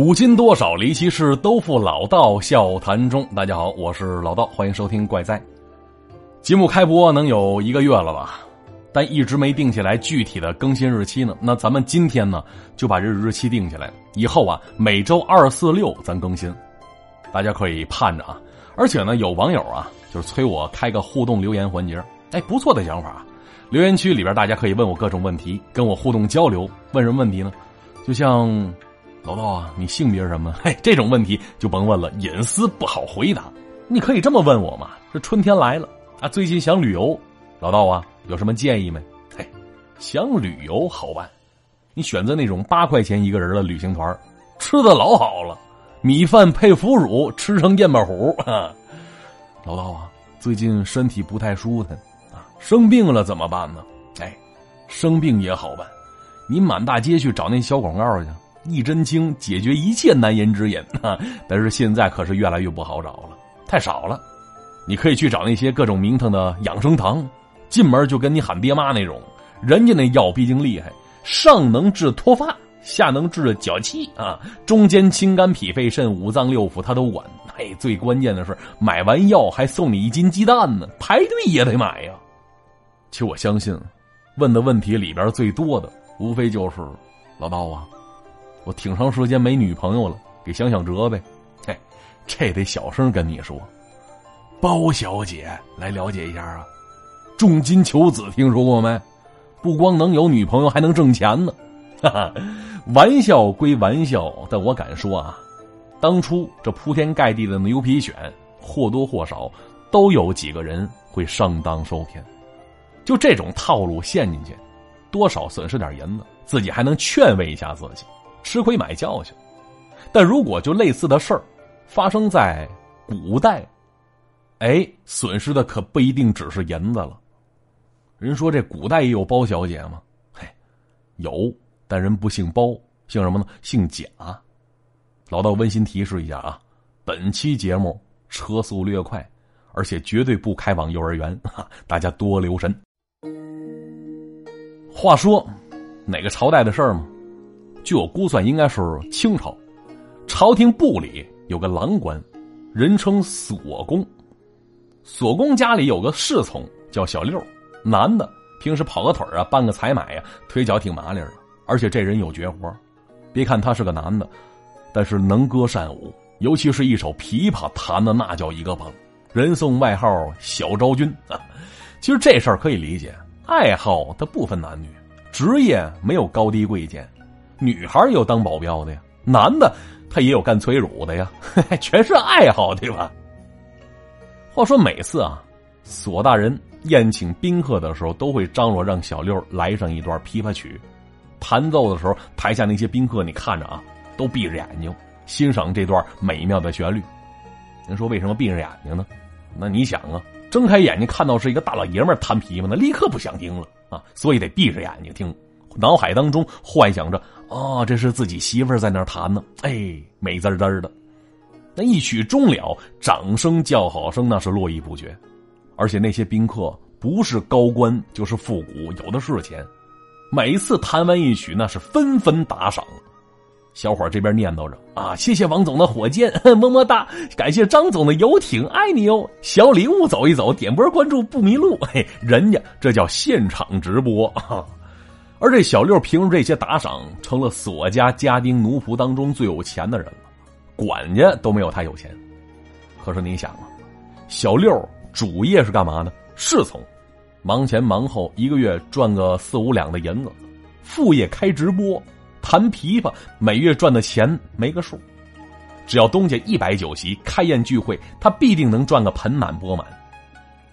古今多少离奇事，都付老道笑谈中。大家好，我是老道，欢迎收听《怪哉》。节目开播能有一个月了吧，但一直没定下来具体的更新日期呢。那咱们今天呢，就把这日期定下来，以后啊，每周二、四、六咱更新，大家可以盼着啊。而且呢，有网友啊，就是催我开个互动留言环节，哎，不错的想法。留言区里边大家可以问我各种问题，跟我互动交流。问什么问题呢？就像。老道啊，你性别是什么？嘿，这种问题就甭问了，隐私不好回答。你可以这么问我嘛？这春天来了啊，最近想旅游，老道啊，有什么建议没？嘿，想旅游好办，你选择那种八块钱一个人的旅行团，吃的老好了，米饭配腐乳，吃成燕巴虎。老道啊，最近身体不太舒坦啊，生病了怎么办呢？哎，生病也好办，你满大街去找那小广告去。一针清解决一切难言之隐啊！但是现在可是越来越不好找了，太少了。你可以去找那些各种名堂的养生堂，进门就跟你喊爹妈那种。人家那药毕竟厉害，上能治脱发，下能治脚气啊，中间心肝脾肺肾五脏六腑他都管。哎，最关键的是买完药还送你一斤鸡蛋呢，排队也得买呀。其实我相信，问的问题里边最多的，无非就是老道啊。我挺长时间没女朋友了，给想想辙呗。嘿，这得小声跟你说。包小姐来了解一下啊，重金求子听说过没？不光能有女朋友，还能挣钱呢。哈哈，玩笑归玩笑，但我敢说啊，当初这铺天盖地的牛皮癣，或多或少都有几个人会上当受骗。就这种套路陷进去，多少损失点银子，自己还能劝慰一下自己。吃亏买教训，但如果就类似的事儿发生在古代，哎，损失的可不一定只是银子了。人说这古代也有包小姐吗？嘿，有，但人不姓包，姓什么呢？姓贾。老道温馨提示一下啊，本期节目车速略快，而且绝对不开往幼儿园，大家多留神。话说，哪个朝代的事儿吗？据我估算，应该是清朝，朝廷部里有个郎官，人称锁公。锁公家里有个侍从叫小六，男的，平时跑个腿啊，办个采买呀，腿脚挺麻利的。而且这人有绝活，别看他是个男的，但是能歌善舞，尤其是一首琵琶弹的那叫一个棒，人送外号小昭君啊。其实这事儿可以理解，爱好它不分男女，职业没有高低贵贱。女孩有当保镖的呀，男的他也有干催乳的呀，全是爱好，对吧？话说每次啊，索大人宴请宾客的时候，都会张罗让小六来上一段琵琶曲，弹奏的时候，台下那些宾客你看着啊，都闭着眼睛欣赏这段美妙的旋律。您说为什么闭着眼睛呢？那你想啊，睁开眼睛看到是一个大老爷们弹琵琶，那立刻不想听了啊，所以得闭着眼睛听。脑海当中幻想着，哦，这是自己媳妇在那弹呢，哎，美滋滋的。那一曲终了，掌声叫好声那是络绎不绝，而且那些宾客不是高官就是富贾，有的是钱。每次弹完一曲，那是纷纷打赏。小伙这边念叨着啊，谢谢王总的火箭，么么哒！感谢张总的游艇，爱你哦！小礼物走一走，点波关注不迷路。嘿，人家这叫现场直播啊。而这小六凭着这些打赏，成了索家家丁奴仆当中最有钱的人了，管家都没有他有钱。可是你想啊，小六主业是干嘛呢？侍从，忙前忙后，一个月赚个四五两的银子；副业开直播，弹琵琶，每月赚的钱没个数。只要东家一摆酒席、开宴聚会，他必定能赚个盆满钵满。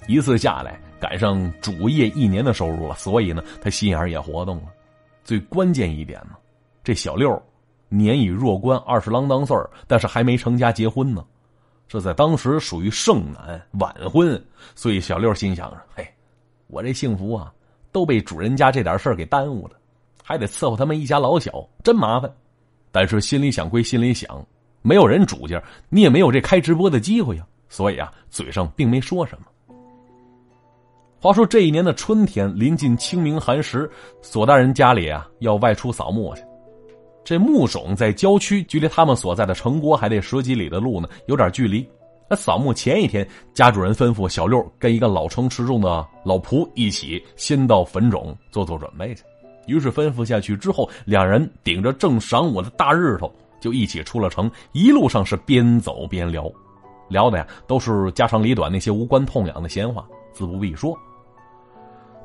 一次下来。赶上主业一年的收入了，所以呢，他心眼也活动了。最关键一点呢，这小六年已弱冠二十郎当岁但是还没成家结婚呢，这在当时属于剩男晚婚，所以小六心想着：嘿，我这幸福啊，都被主人家这点事儿给耽误了，还得伺候他们一家老小，真麻烦。但是心里想归心里想，没有人主家，你也没有这开直播的机会呀，所以啊，嘴上并没说什么。话说这一年的春天，临近清明寒食，索大人家里啊要外出扫墓去。这墓冢在郊区，距离他们所在的城郭还得十几里的路呢，有点距离。那扫墓前一天，家主人吩咐小六跟一个老成持重的老仆一起先到坟冢做做准备去。于是吩咐下去之后，两人顶着正晌午的大日头，就一起出了城。一路上是边走边聊，聊的呀都是家长里短那些无关痛痒的闲话，自不必说。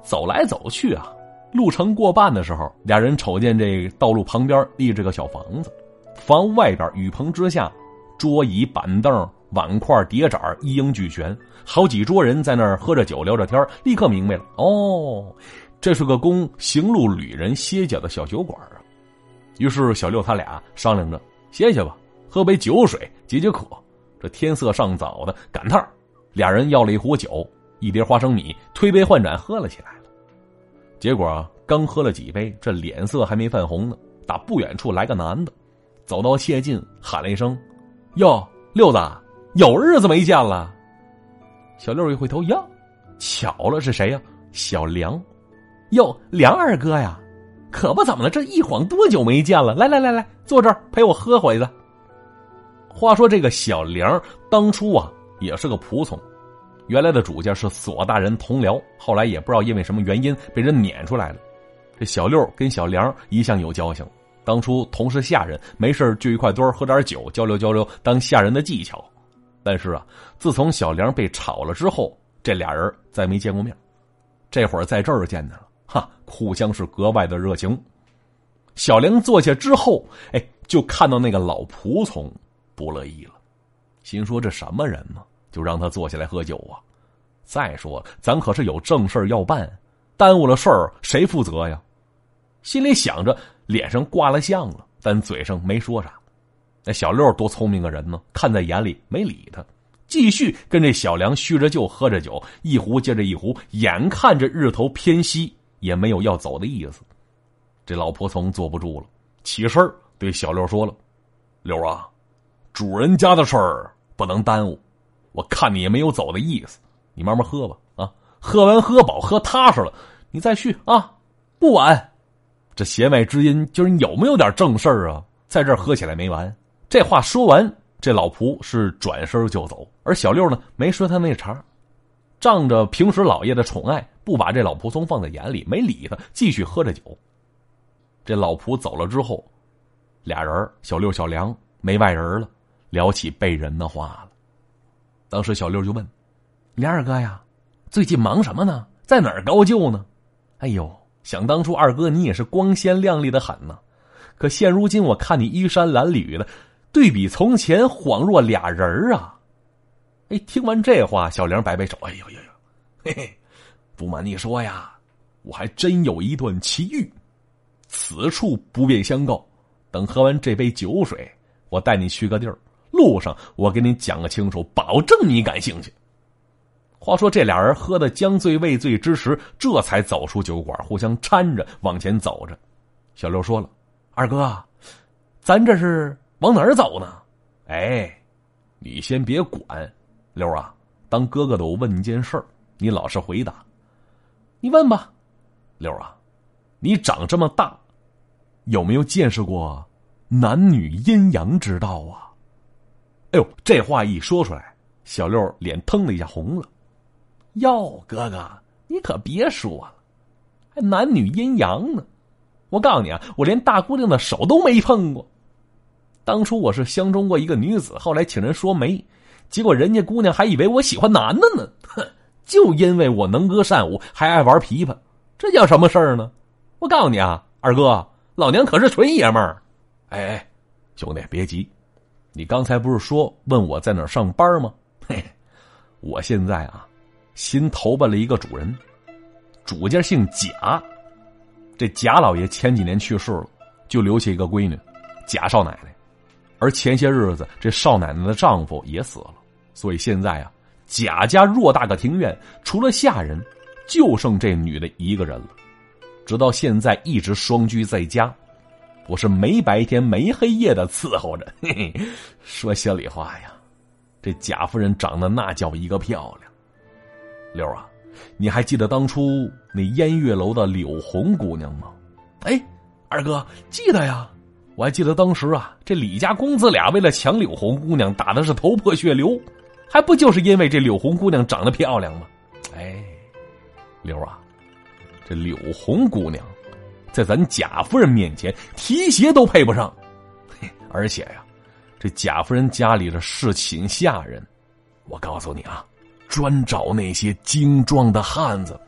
走来走去啊，路程过半的时候，俩人瞅见这道路旁边立着个小房子，房屋外边雨棚之下，桌椅板凳。碗筷碟盏一应俱全，好几桌人在那儿喝着酒聊着天立刻明白了哦，这是个供行路旅人歇脚的小酒馆啊。于是小六他俩商量着歇歇吧，喝杯酒水解解渴。这天色尚早的赶趟俩人要了一壶酒，一碟花生米，推杯换盏喝了起来了。结果刚喝了几杯，这脸色还没泛红呢，打不远处来个男的，走到谢晋喊了一声：“哟，六子。”有日子没见了，小六一回头，呀，巧了，是谁呀？小梁，哟，梁二哥呀，可不怎么了，这一晃多久没见了？来来来来，坐这儿陪我喝会子。话说这个小梁当初啊也是个仆从，原来的主家是索大人同僚，后来也不知道因为什么原因被人撵出来了。这小六跟小梁一向有交情，当初同是下人，没事聚一块堆喝点酒，交流交流当下人的技巧。但是啊，自从小梁被炒了之后，这俩人再没见过面。这会儿在这儿见面了，哈，互相是格外的热情。小梁坐下之后，哎，就看到那个老仆从不乐意了，心说这什么人呢？就让他坐下来喝酒啊。再说咱可是有正事要办，耽误了事儿谁负责呀？心里想着，脸上挂了相了，但嘴上没说啥。那小六多聪明个人呢，看在眼里没理他，继续跟这小梁叙着旧，喝着酒，一壶接着一壶，眼看着日头偏西，也没有要走的意思。这老仆从坐不住了，起身对小六说了：“六啊，主人家的事儿不能耽误，我看你也没有走的意思，你慢慢喝吧，啊，喝完喝饱喝踏实了，你再去啊，不晚。这弦外之音，就是你有没有点正事啊？在这儿喝起来没完。”这话说完，这老仆是转身就走，而小六呢没说他那茬，仗着平时老爷的宠爱，不把这老仆从放在眼里，没理他，继续喝着酒。这老仆走了之后，俩人小六、小梁没外人了，聊起背人的话了。当时小六就问：“梁二哥呀，最近忙什么呢？在哪儿高就呢？”哎呦，想当初二哥你也是光鲜亮丽的很呢，可现如今我看你衣衫褴褛的。对比从前，恍若俩人啊！哎，听完这话，小梁摆摆手：“哎呦呦呦，嘿嘿，不瞒你说呀，我还真有一段奇遇，此处不便相告。等喝完这杯酒水，我带你去个地儿，路上我给你讲个清楚，保证你感兴趣。”话说这俩人喝的将醉未醉之时，这才走出酒馆，互相搀着往前走着。小刘说了：“二哥，咱这是？”往哪儿走呢？哎，你先别管，六啊，当哥哥的我问你件事，你老实回答。你问吧，六啊，你长这么大，有没有见识过男女阴阳之道啊？哎呦，这话一说出来，小六脸腾的一下红了。哟，哥哥，你可别说了，还男女阴阳呢？我告诉你啊，我连大姑娘的手都没碰过。当初我是相中过一个女子，后来请人说媒，结果人家姑娘还以为我喜欢男的呢。哼，就因为我能歌善舞，还爱玩琵琶，这叫什么事儿呢？我告诉你啊，二哥，老娘可是纯爷们儿。哎，兄弟别急，你刚才不是说问我在哪儿上班吗？嘿，我现在啊，新投奔了一个主人，主家姓贾，这贾老爷前几年去世了，就留下一个闺女，贾少奶奶。而前些日子，这少奶奶的丈夫也死了，所以现在啊，贾家偌大个庭院，除了下人，就剩这女的一个人了。直到现在，一直双居在家，我是没白天没黑夜的伺候着。嘿嘿，说心里话呀，这贾夫人长得那叫一个漂亮。六啊，你还记得当初那烟月楼的柳红姑娘吗？哎，二哥记得呀。我还记得当时啊，这李家公子俩为了抢柳红姑娘，打的是头破血流，还不就是因为这柳红姑娘长得漂亮吗？哎，刘啊，这柳红姑娘，在咱贾夫人面前提鞋都配不上，而且呀，这贾夫人家里的侍寝下人，我告诉你啊，专找那些精壮的汉子，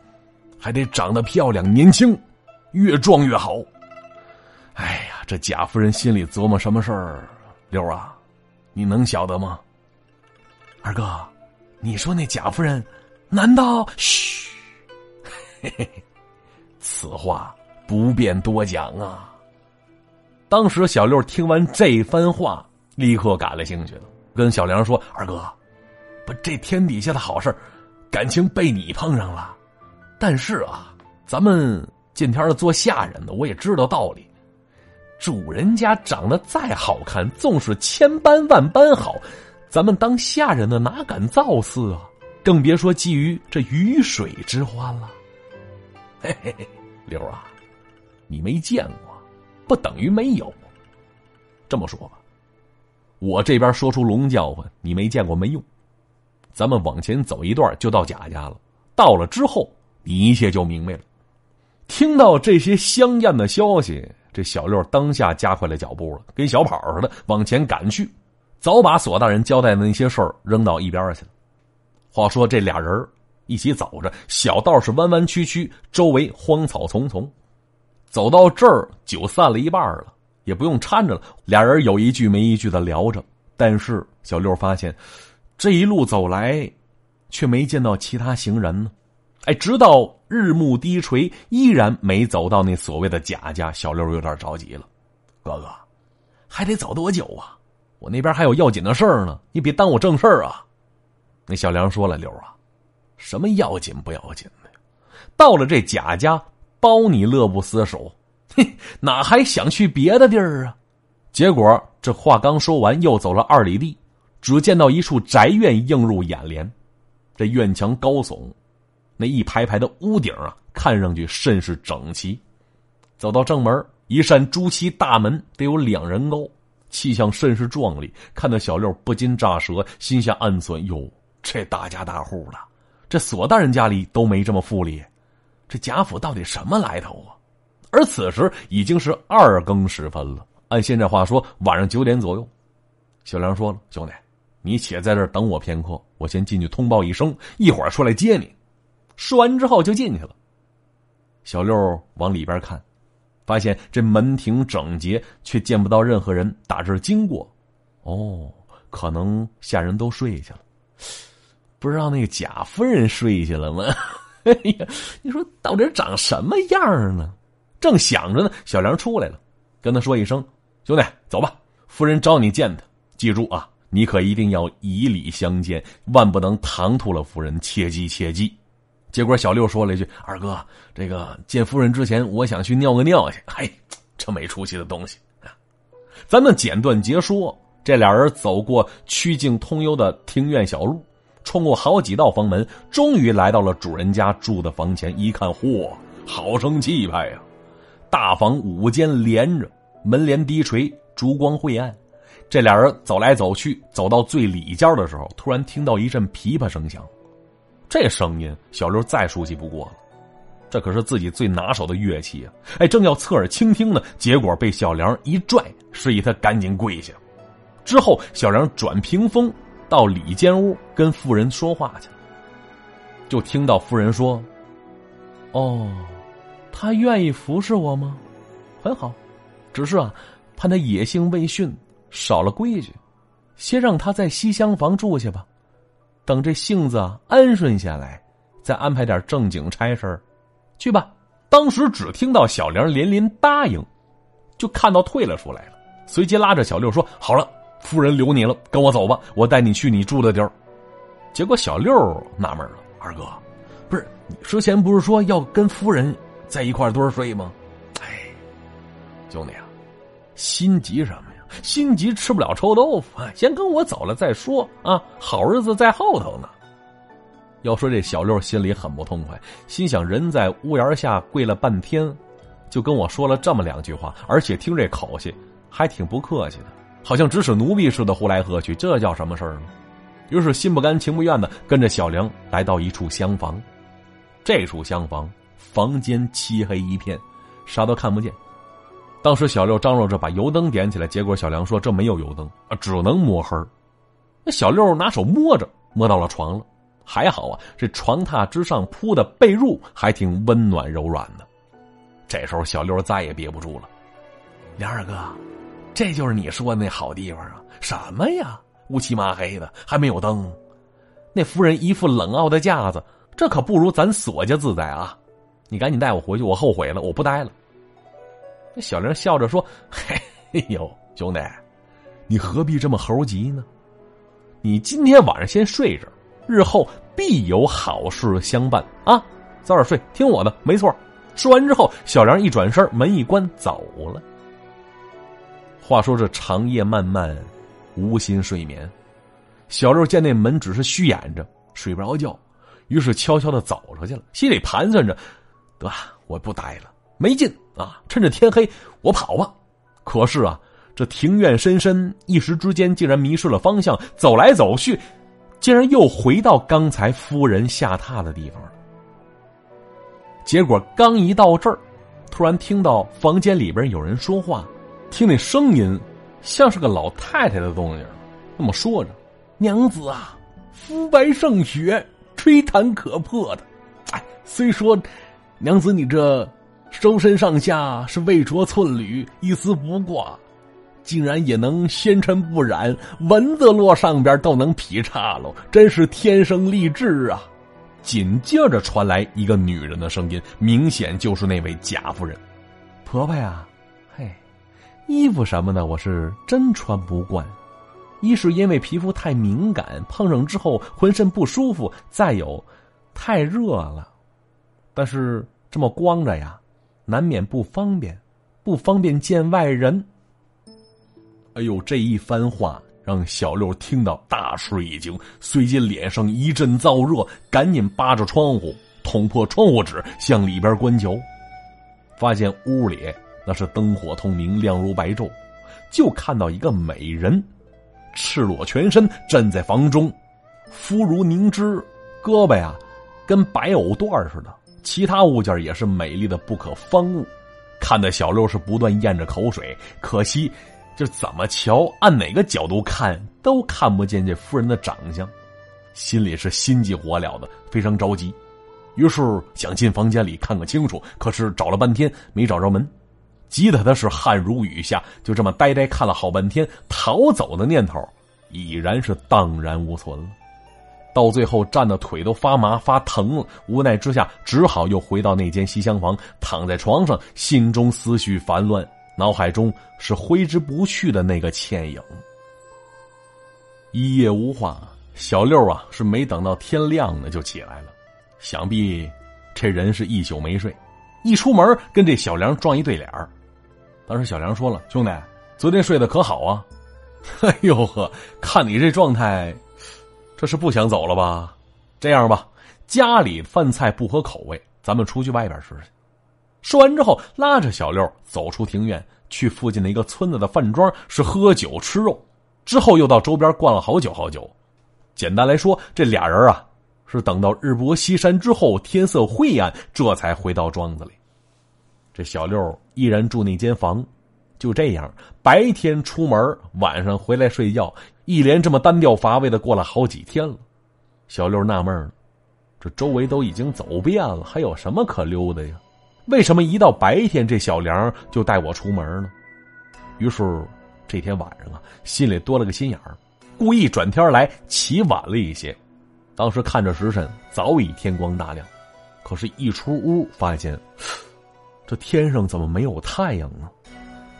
还得长得漂亮、年轻，越壮越好。哎呀，这贾夫人心里琢磨什么事儿？六啊，你能晓得吗？二哥，你说那贾夫人，难道？嘘，嘿嘿，此话不便多讲啊。当时小六听完这番话，立刻感了兴趣了，跟小梁说：“二哥，不，这天底下的好事感情被你碰上了。但是啊，咱们见天的做下人的，我也知道道理。”主人家长得再好看，纵使千般万般好，咱们当下人的哪敢造次啊？更别说觊觎这鱼水之欢了。嘿嘿嘿，刘啊，你没见过，不等于没有。这么说吧，我这边说出龙叫唤，你没见过没用。咱们往前走一段，就到贾家了。到了之后，你一切就明白了。听到这些香艳的消息。这小六当下加快了脚步了，跟小跑似的往前赶去，早把索大人交代的那些事儿扔到一边去了。话说这俩人一起走着，小道是弯弯曲曲，周围荒草丛丛。走到这儿，酒散了一半了，也不用搀着了。俩人有一句没一句的聊着，但是小六发现，这一路走来，却没见到其他行人呢。哎，直到。日暮低垂，依然没走到那所谓的贾家。小六有点着急了，哥哥，还得走多久啊？我那边还有要紧的事儿呢，你别耽误正事儿啊！那小梁说了：“六啊，什么要紧不要紧的？到了这贾家，包你乐不思蜀。嘿，哪还想去别的地儿啊？”结果这话刚说完，又走了二里地，只见到一处宅院映入眼帘，这院墙高耸。那一排排的屋顶啊，看上去甚是整齐。走到正门，一扇朱漆大门得有两人高，气象甚是壮丽。看到小六不禁咋舌，心下暗算：哟，这大家大户的，这索大人家里都没这么富丽。这贾府到底什么来头啊？而此时已经是二更时分了，按现在话说，晚上九点左右。小梁说了：“兄弟，你且在这等我片刻，我先进去通报一声，一会儿出来接你。”说完之后就进去了。小六往里边看，发现这门庭整洁，却见不到任何人打这经过。哦，可能下人都睡下了，不知道那个贾夫人睡下了吗？哎呀，你说到底长什么样呢？正想着呢，小梁出来了，跟他说一声：“兄弟，走吧，夫人招你见他。记住啊，你可一定要以礼相见，万不能唐突了夫人，切记切记。”结果小六说了一句：“二哥，这个见夫人之前，我想去尿个尿去。”嘿，这没出息的东西啊！咱们简短截说，这俩人走过曲径通幽的庭院小路，冲过好几道房门，终于来到了主人家住的房前。一看，嚯，好生气派呀！大房五间连着，门帘低垂，烛光晦暗。这俩人走来走去，走到最里间的时候，突然听到一阵琵琶声响。这声音，小刘再熟悉不过了，这可是自己最拿手的乐器啊！哎，正要侧耳倾听呢，结果被小梁一拽，示意他赶紧跪下。之后，小梁转屏风到里间屋跟夫人说话去了，就听到夫人说：“哦，他愿意服侍我吗？很好，只是啊，怕他野性未驯，少了规矩，先让他在西厢房住下吧。”等这性子安顺下来，再安排点正经差事去吧。当时只听到小梁连连答应，就看到退了出来了。随即拉着小六说：“好了，夫人留你了，跟我走吧，我带你去你住的地儿。”结果小六纳闷了：“二哥，不是你之前不是说要跟夫人在一块堆睡吗？”哎，兄弟啊，心急什么呀？心急吃不了臭豆腐啊，先跟我走了再说啊！好日子在后头呢。要说这小六心里很不痛快，心想人在屋檐下跪了半天，就跟我说了这么两句话，而且听这口气，还挺不客气的，好像指使奴婢似的呼来喝去，这叫什么事儿呢？于是心不甘情不愿的跟着小梁来到一处厢房。这处厢房房间漆黑一片，啥都看不见。当时小六张罗着把油灯点起来，结果小梁说这没有油灯啊，只能摸黑那小六拿手摸着，摸到了床了。还好啊，这床榻之上铺的被褥还挺温暖柔软的。这时候小六再也憋不住了：“梁二哥，这就是你说的那好地方啊？什么呀？乌漆麻黑的，还没有灯。那夫人一副冷傲的架子，这可不如咱索家自在啊！你赶紧带我回去，我后悔了，我不待了。”这小梁笑着说：“ 嘿呦，兄弟，你何必这么猴急呢？你今天晚上先睡着。”日后必有好事相伴啊！早点睡，听我的，没错。说完之后，小梁一转身，门一关，走了。话说这长夜漫漫，无心睡眠，小六见那门只是虚掩着，睡不着觉，于是悄悄的走出去了，心里盘算着：得，我不待了，没劲啊！趁着天黑，我跑吧。可是啊，这庭院深深，一时之间竟然迷失了方向，走来走去。竟然又回到刚才夫人下榻的地方了。结果刚一到这儿，突然听到房间里边有人说话，听那声音像是个老太太的动静。那么说着：“娘子啊，肤白胜雪，吹弹可破的。哎，虽说娘子你这周身上下是未着寸缕，一丝不挂。”竟然也能纤尘不染，蚊子落上边都能劈叉喽！真是天生丽质啊！紧接着传来一个女人的声音，明显就是那位贾夫人。婆婆呀，衣服什么的我是真穿不惯，一是因为皮肤太敏感，碰上之后浑身不舒服；再有，太热了。但是这么光着呀，难免不方便，不方便见外人。哎呦，这一番话让小六听到大吃一惊，随即脸上一阵燥热，赶紧扒着窗户，捅破窗户纸向里边观瞧，发现屋里那是灯火通明，亮如白昼，就看到一个美人，赤裸全身站在房中，肤如凝脂，胳膊呀跟白藕段似的，其他物件也是美丽的不可方物，看的小六是不断咽着口水，可惜。就怎么瞧，按哪个角度看都看不见这夫人的长相，心里是心急火燎的，非常着急。于是想进房间里看个清楚，可是找了半天没找着门，急得他是汗如雨下。就这么呆呆看了好半天，逃走的念头已然是荡然无存了。到最后站的腿都发麻发疼了，无奈之下只好又回到那间西厢房，躺在床上，心中思绪烦乱。脑海中是挥之不去的那个倩影。一夜无话，小六啊是没等到天亮呢就起来了，想必这人是一宿没睡。一出门跟这小梁撞一对脸当时小梁说了：“兄弟，昨天睡得可好啊？” 哎呦呵，看你这状态，这是不想走了吧？这样吧，家里饭菜不合口味，咱们出去外边吃去。说完之后，拉着小六走出庭院，去附近的一个村子的饭庄，是喝酒吃肉。之后又到周边逛了好久好久。简单来说，这俩人啊，是等到日薄西山之后，天色晦暗，这才回到庄子里。这小六依然住那间房，就这样，白天出门，晚上回来睡觉，一连这么单调乏味的过了好几天了。小六纳闷了，这周围都已经走遍了，还有什么可溜的呀？为什么一到白天这小梁就带我出门呢？于是这天晚上啊，心里多了个心眼儿，故意转天来起晚了一些。当时看着时辰，早已天光大亮，可是，一出屋发现，这天上怎么没有太阳呢？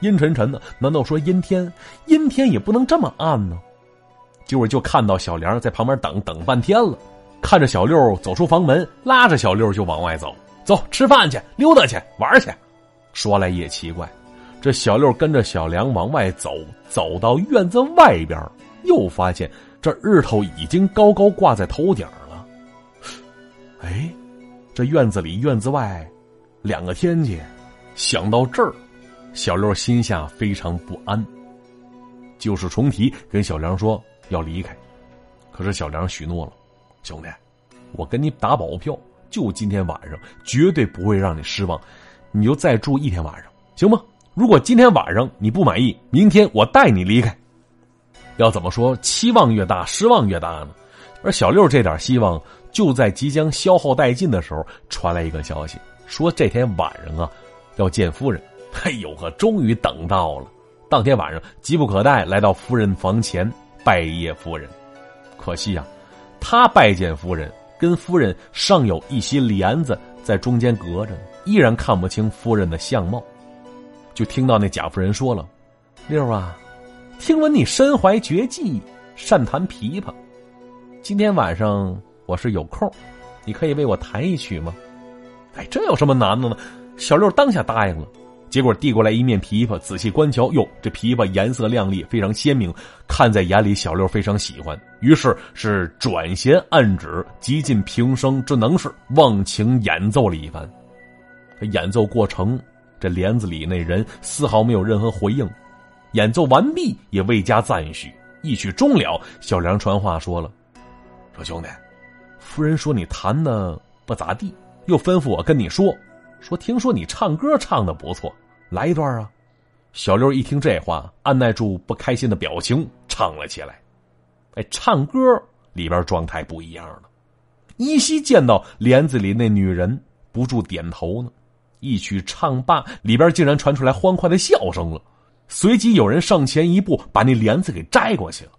阴沉沉的，难道说阴天？阴天也不能这么暗呢。结果就看到小梁在旁边等等半天了，看着小六走出房门，拉着小六就往外走。走，吃饭去，溜达去，玩去。说来也奇怪，这小六跟着小梁往外走，走到院子外边，又发现这日头已经高高挂在头顶了。哎，这院子里院子外，两个天气。想到这儿，小六心下非常不安，旧事重提，跟小梁说要离开。可是小梁许诺了，兄弟，我跟你打保票，就今天晚上绝对不会让你失望，你就再住一天晚上，行吗？如果今天晚上你不满意，明天我带你离开。要怎么说？期望越大，失望越大呢？而小六这点希望，就在即将消耗殆尽的时候，传来一个消息，说这天晚上啊，要见夫人。哎呦呵，终于等到了！当天晚上，急不可待来到夫人房前拜谒夫人。可惜啊，他拜见夫人，跟夫人尚有一些帘子在中间隔着，依然看不清夫人的相貌。就听到那贾夫人说了：“六啊，听闻你身怀绝技，善弹琵琶，今天晚上我是有空，你可以为我弹一曲吗？”哎，这有什么难的呢？小六当下答应了。结果递过来一面琵琶，仔细观瞧，哟，这琵琶颜色亮丽，非常鲜明，看在眼里，小六非常喜欢。于是是转弦按指，极尽平生之能事，忘情演奏了一番。演奏过程，这帘子里那人丝毫没有任何回应。演奏完毕，也未加赞许。一曲终了，小梁传话说了：“说兄弟，夫人说你弹的不咋地，又吩咐我跟你说，说听说你唱歌唱的不错。”来一段啊！小六一听这话，按耐住不开心的表情，唱了起来。哎，唱歌里边状态不一样了。依稀见到帘子里那女人不住点头呢。一曲唱罢，里边竟然传出来欢快的笑声了。随即有人上前一步，把那帘子给摘过去了。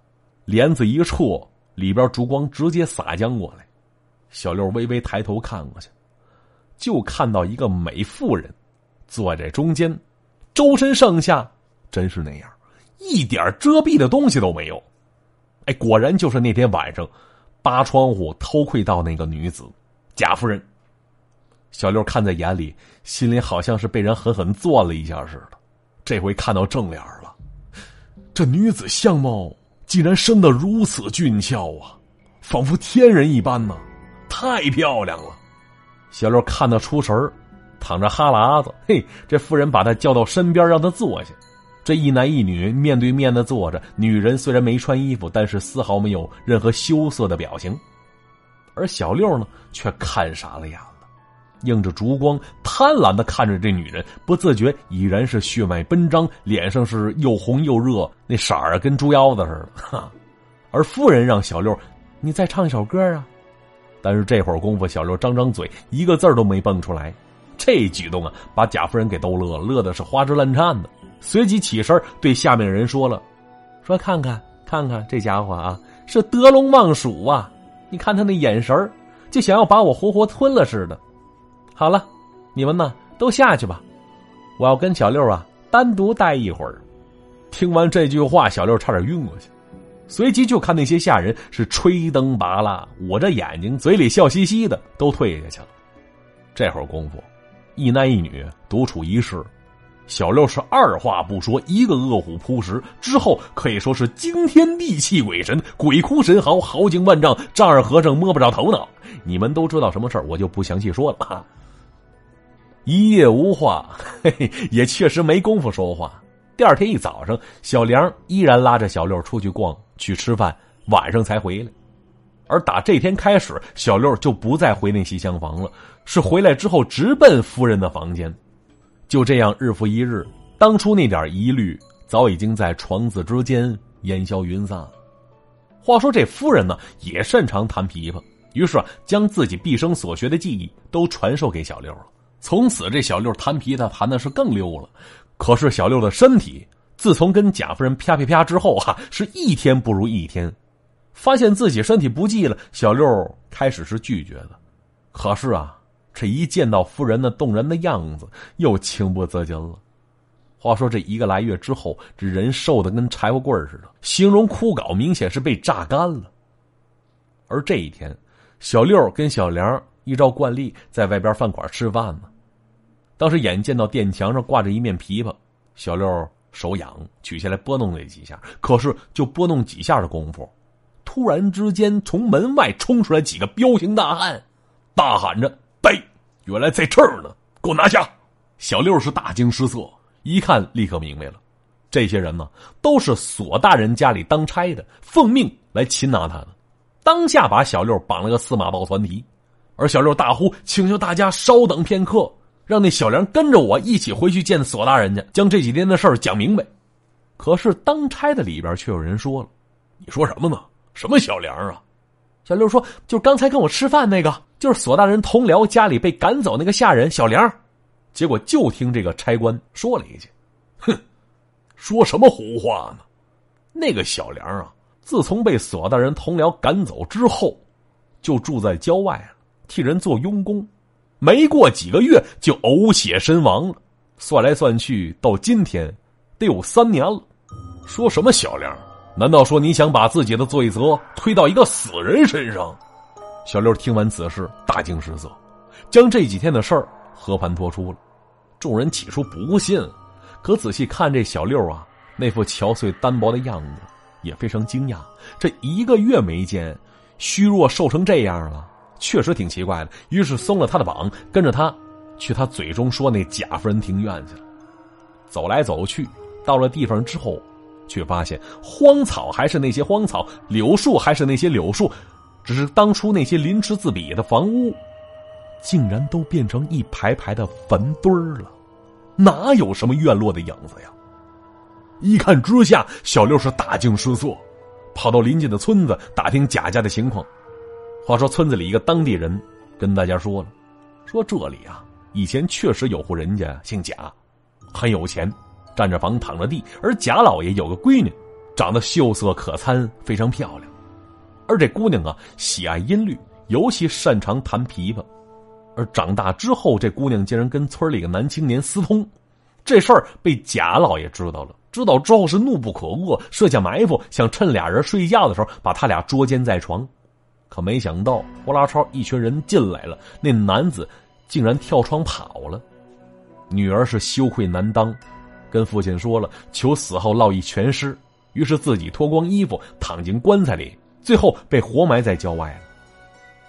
帘子一撤，里边烛光直接洒将过来。小六微微抬头看过去，就看到一个美妇人。坐在中间，周身上下真是那样，一点遮蔽的东西都没有。哎，果然就是那天晚上扒窗户偷窥到那个女子贾夫人。小六看在眼里，心里好像是被人狠狠攥了一下似的。这回看到正脸了，这女子相貌竟然生得如此俊俏啊，仿佛天人一般呢，太漂亮了。小六看得出神儿。淌着哈喇子，嘿，这妇人把他叫到身边，让他坐下。这一男一女面对面的坐着，女人虽然没穿衣服，但是丝毫没有任何羞涩的表情。而小六呢，却看傻了眼了，映着烛光，贪婪的看着这女人，不自觉已然是血脉奔张，脸上是又红又热，那色儿跟猪腰子似的。哈，而夫人让小六，你再唱一首歌啊。但是这会儿功夫，小六张张嘴，一个字都没蹦出来。这举动啊，把贾夫人给逗乐了，乐的是花枝乱颤的。随即起身对下面人说了：“说看看看看，这家伙啊，是得陇望蜀啊！你看他那眼神就想要把我活活吞了似的。好了，你们呢都下去吧，我要跟小六啊单独待一会儿。”听完这句话，小六差点晕过去。随即就看那些下人是吹灯拔蜡，捂着眼睛，嘴里笑嘻嘻的，都退下去了。这会儿功夫。一男一女独处一室，小六是二话不说，一个饿虎扑食之后，可以说是惊天地泣鬼神，鬼哭神嚎，豪情万丈，丈二和尚摸不着头脑。你们都知道什么事我就不详细说了。一夜无话，嘿嘿，也确实没工夫说话。第二天一早上，小梁依然拉着小六出去逛，去吃饭，晚上才回来。而打这天开始，小六就不再回那西厢房了，是回来之后直奔夫人的房间。就这样，日复一日，当初那点疑虑早已经在床子之间烟消云散了。话说这夫人呢，也擅长弹琵琶，于是啊，将自己毕生所学的技艺都传授给小六了。从此，这小六弹琵琶弹的是更溜了。可是小六的身体，自从跟贾夫人啪啪啪之后啊，是一天不如一天。发现自己身体不济了，小六开始是拒绝的。可是啊，这一见到夫人那动人的样子，又情不自禁了。话说这一个来月之后，这人瘦的跟柴火棍似的，形容枯槁，明显是被榨干了。而这一天，小六跟小梁依照惯例在外边饭馆吃饭呢。当时眼见到店墙上挂着一面琵琶，小六手痒，取下来拨弄了几下，可是就拨弄几下的功夫。突然之间，从门外冲出来几个彪形大汉，大喊着：“逮！原来在这儿呢！给我拿下！”小六是大惊失色，一看立刻明白了，这些人呢都是索大人家里当差的，奉命来擒拿他的。当下把小六绑了个司马抱团提，而小六大呼：“请求大家稍等片刻，让那小梁跟着我一起回去见索大人家，将这几天的事儿讲明白。”可是当差的里边却有人说了：“你说什么呢？什么小梁啊？”小六说：“就刚才跟我吃饭那个，就是索大人同僚家里被赶走那个下人小梁。”结果就听这个差官说了一句：“哼，说什么胡话呢？那个小梁啊，自从被索大人同僚赶走之后，就住在郊外了，替人做佣工。没过几个月就呕血身亡了。算来算去，到今天得有三年了。说什么小梁？”难道说你想把自己的罪责推到一个死人身上？小六听完此事，大惊失色，将这几天的事儿和盘托出了。众人起初不信，可仔细看这小六啊，那副憔悴单薄的样子，也非常惊讶。这一个月没见，虚弱瘦成这样了，确实挺奇怪的。于是松了他的绑，跟着他去他嘴中说那贾夫人庭院去了。走来走去，到了地方之后。却发现荒草还是那些荒草，柳树还是那些柳树，只是当初那些鳞池栉比的房屋，竟然都变成一排排的坟堆儿了，哪有什么院落的影子呀？一看之下，小六是大惊失色，跑到邻近的村子打听贾家的情况。话说村子里一个当地人跟大家说了，说这里啊，以前确实有户人家姓贾，很有钱。占着房，躺着地，而贾老爷有个闺女，长得秀色可餐，非常漂亮。而这姑娘啊，喜爱音律，尤其擅长弹琵琶。而长大之后，这姑娘竟然跟村里个男青年私通，这事儿被贾老爷知道了。知道之后是怒不可遏，设下埋伏，想趁俩人睡觉的时候把他俩捉奸在床。可没想到，呼啦超一群人进来了，那男子竟然跳窗跑了。女儿是羞愧难当。跟父亲说了，求死后落一全尸，于是自己脱光衣服躺进棺材里，最后被活埋在郊外了。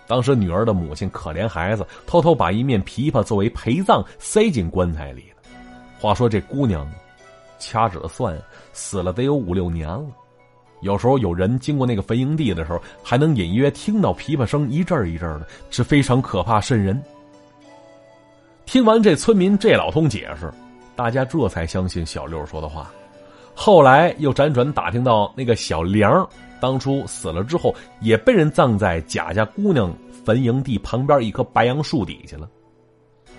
当时女儿的母亲可怜孩子，偷偷把一面琵琶作为陪葬塞进棺材里。话说这姑娘，掐指算死了得有五六年了。有时候有人经过那个坟营地的时候，还能隐约听到琵琶声一阵一阵的，是非常可怕渗人。听完这村民这老通解释。大家这才相信小六说的话，后来又辗转打听到那个小梁当初死了之后，也被人葬在贾家姑娘坟营地旁边一棵白杨树底下了。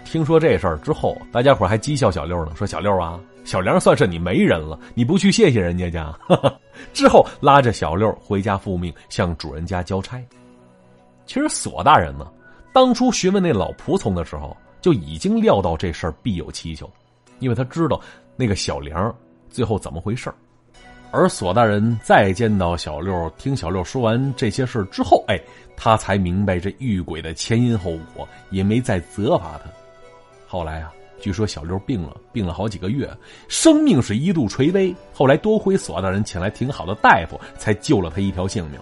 听说这事儿之后，大家伙还讥笑小六呢，说小六啊，小梁算是你媒人了，你不去谢谢人家家。之后拉着小六回家复命，向主人家交差。其实索大人呢，当初询问那老仆从的时候，就已经料到这事儿必有蹊跷。因为他知道那个小梁最后怎么回事而索大人再见到小六，听小六说完这些事之后，哎，他才明白这遇鬼的前因后果，也没再责罚他。后来啊，据说小六病了，病了好几个月，生命是一度垂危。后来多亏索大人请来挺好的大夫，才救了他一条性命。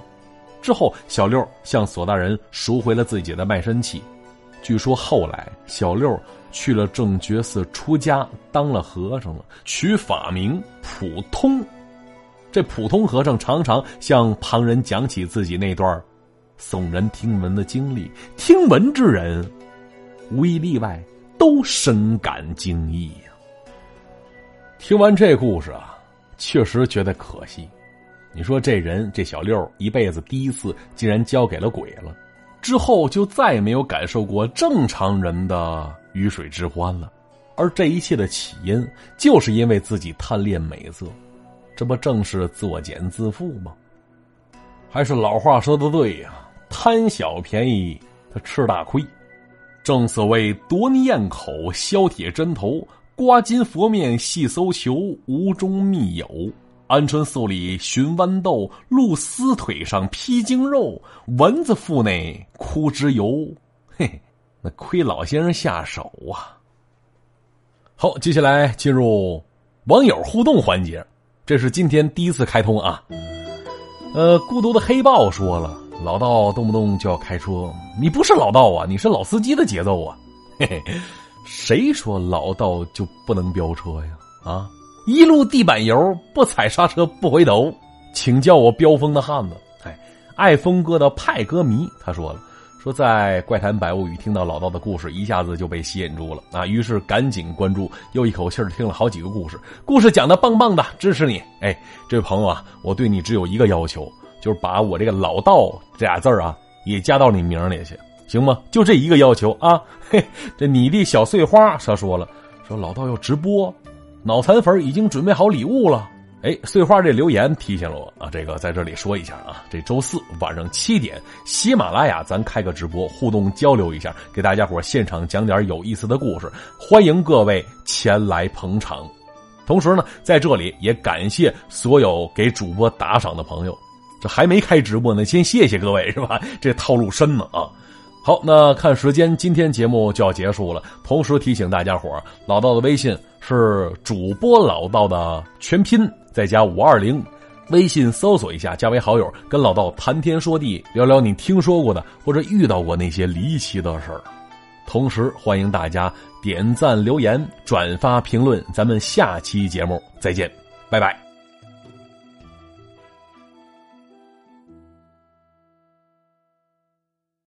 之后，小六向索大人赎回了自己的卖身契。据说后来小六。去了正觉寺出家，当了和尚了，取法名普通。这普通和尚常常向旁人讲起自己那段耸人听闻的经历，听闻之人无一例外都深感惊异呀。听完这故事啊，确实觉得可惜。你说这人这小六一辈子第一次竟然交给了鬼了，之后就再也没有感受过正常人的。鱼水之欢了，而这一切的起因，就是因为自己贪恋美色，这不正是作茧自缚吗？还是老话说的对呀，贪小便宜他吃大亏。正所谓夺泥咽口，削铁针头，刮金佛面细搜求，无中密有。鹌鹑宿里寻豌豆，鹿丝腿上披精肉，蚊子腹内枯脂油。嘿嘿。那亏老先生下手啊！好，接下来进入网友互动环节，这是今天第一次开通啊。呃，孤独的黑豹说了，老道动不动就要开车，你不是老道啊，你是老司机的节奏啊！嘿嘿，谁说老道就不能飙车呀？啊，一路地板油，不踩刹车不回头，请叫我飙风的汉子。哎，爱峰哥的派歌迷他说了，说在怪谈百物语听到老道的故事，一下子就被吸引住了啊，于是赶紧关注，又一口气听了好几个故事，故事讲的棒棒的，支持你。哎，这位朋友啊，我对你只有一个要求，就是把我这个老道这俩字啊也加到你名里去。行吗？就这一个要求啊！嘿，这你的小碎花他说了，说老道要直播，脑残粉已经准备好礼物了。哎，碎花这留言提醒了我啊，这个在这里说一下啊，这周四晚上七点，喜马拉雅咱开个直播，互动交流一下，给大家伙现场讲点有意思的故事，欢迎各位前来捧场。同时呢，在这里也感谢所有给主播打赏的朋友，还没开直播呢，先谢谢各位是吧？这套路深呢啊！好，那看时间，今天节目就要结束了。同时提醒大家伙老道的微信是主播老道的全拼，再加五二零，微信搜索一下，加为好友，跟老道谈天说地，聊聊你听说过的或者遇到过那些离奇的事儿。同时欢迎大家点赞、留言、转发、评论。咱们下期节目再见，拜拜。